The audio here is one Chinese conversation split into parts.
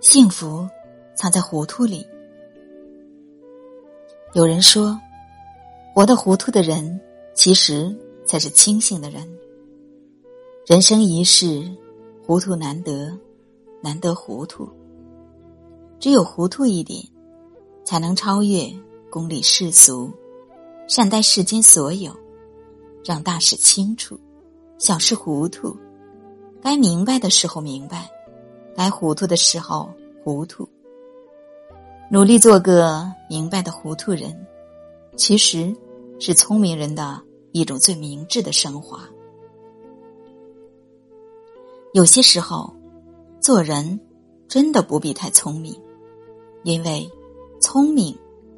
幸福藏在糊涂里。有人说，活得糊涂的人，其实才是清醒的人。人生一世，糊涂难得，难得糊涂。只有糊涂一点，才能超越功利世俗，善待世间所有，让大事清楚，小事糊涂。该明白的时候明白。该糊涂的时候糊涂，努力做个明白的糊涂人，其实是聪明人的一种最明智的升华。有些时候，做人真的不必太聪明，因为聪明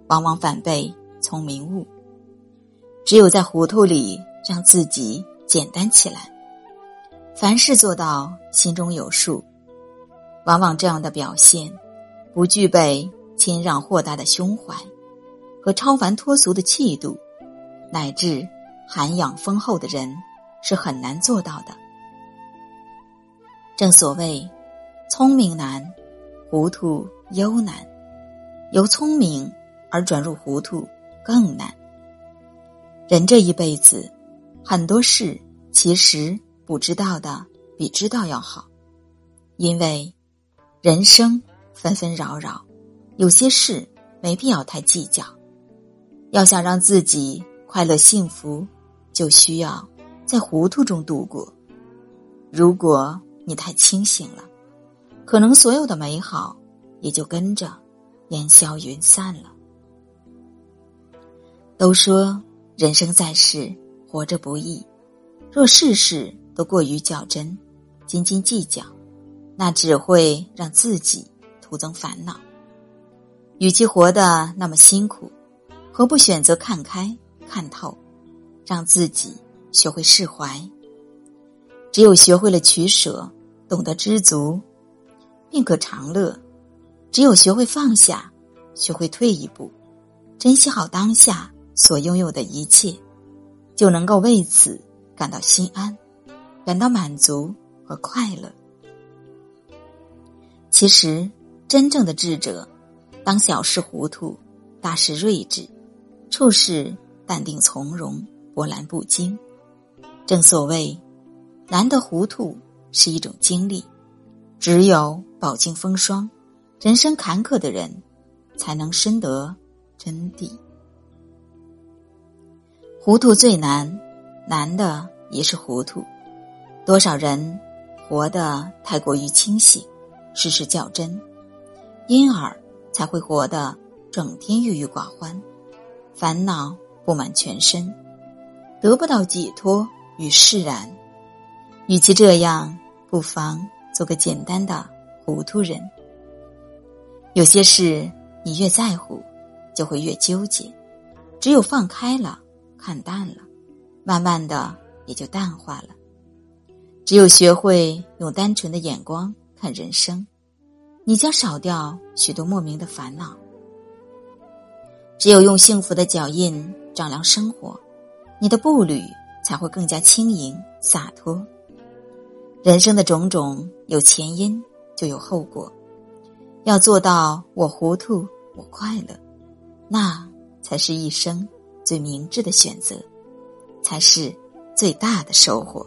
往往反被聪明误。只有在糊涂里让自己简单起来，凡事做到心中有数。往往这样的表现，不具备谦让豁达的胸怀和超凡脱俗的气度，乃至涵养丰厚的人，是很难做到的。正所谓，聪明难，糊涂尤难；由聪明而转入糊涂更难。人这一辈子，很多事其实不知道的比知道要好，因为。人生纷纷扰扰，有些事没必要太计较。要想让自己快乐幸福，就需要在糊涂中度过。如果你太清醒了，可能所有的美好也就跟着烟消云散了。都说人生在世，活着不易。若事事都过于较真，斤斤计较。那只会让自己徒增烦恼。与其活得那么辛苦，何不选择看开、看透，让自己学会释怀？只有学会了取舍，懂得知足，便可长乐；只有学会放下，学会退一步，珍惜好当下所拥有的一切，就能够为此感到心安，感到满足和快乐。其实，真正的智者，当小事糊涂，大事睿智，处事淡定从容，波澜不惊。正所谓，难得糊涂是一种经历，只有饱经风霜、人生坎坷的人，才能深得真谛。糊涂最难，难的也是糊涂。多少人活得太过于清醒。事事较真，因而才会活得整天郁郁寡欢，烦恼布满全身，得不到解脱与释然。与其这样，不妨做个简单的糊涂人。有些事你越在乎，就会越纠结；只有放开了，看淡了，慢慢的也就淡化了。只有学会用单纯的眼光。看人生，你将少掉许多莫名的烦恼。只有用幸福的脚印丈量生活，你的步履才会更加轻盈洒脱。人生的种种有前因就有后果，要做到我糊涂我快乐，那才是一生最明智的选择，才是最大的收获。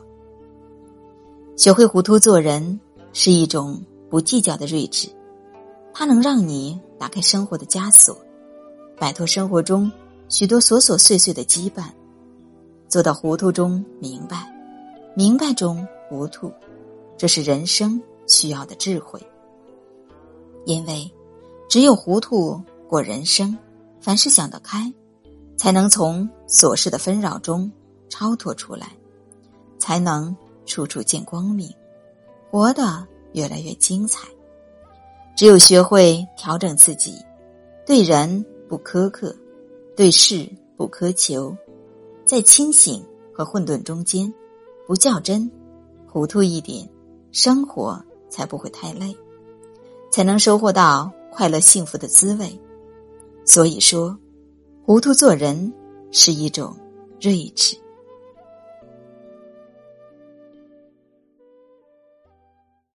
学会糊涂做人。是一种不计较的睿智，它能让你打开生活的枷锁，摆脱生活中许多琐琐碎碎的羁绊，做到糊涂中明白，明白中糊涂，这是人生需要的智慧。因为只有糊涂过人生，凡事想得开，才能从琐事的纷扰中超脱出来，才能处处见光明。活得越来越精彩。只有学会调整自己，对人不苛刻，对事不苛求，在清醒和混沌中间，不较真，糊涂一点，生活才不会太累，才能收获到快乐幸福的滋味。所以说，糊涂做人是一种睿智。